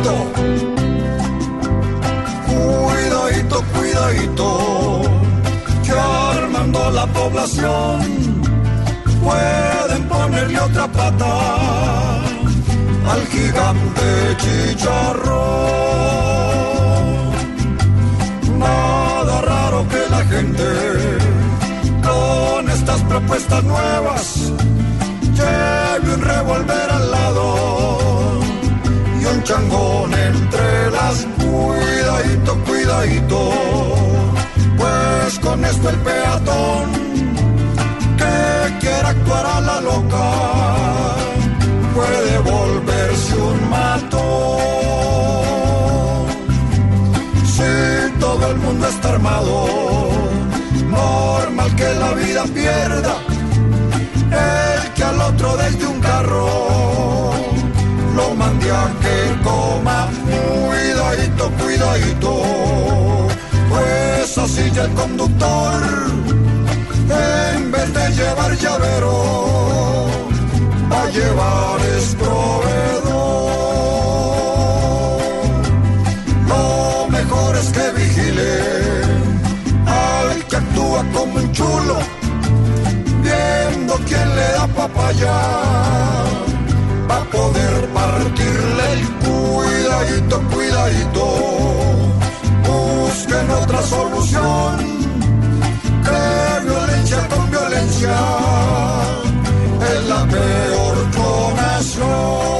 cuidadito. Cuidadito, cuidadito. Que armando la población pueden ponerle otra pata al gigante chicharrón. Nada raro que la gente con estas propuestas nuevas lleve un changón entre las cuidadito, cuidadito, pues con esto el peatón que quiera actuar a la loca puede volverse un matón. Si todo el mundo está armado, normal que la vida pierda el que al otro carro a que coma. Cuidadito, cuidadito, pues así ya el conductor, en vez de llevar llavero, va a llevar esprovedor. Lo mejor es que vigile al que actúa como un chulo viendo quién le da papaya cuidadito, busquen otra solución. Que violencia con violencia es la peor conación.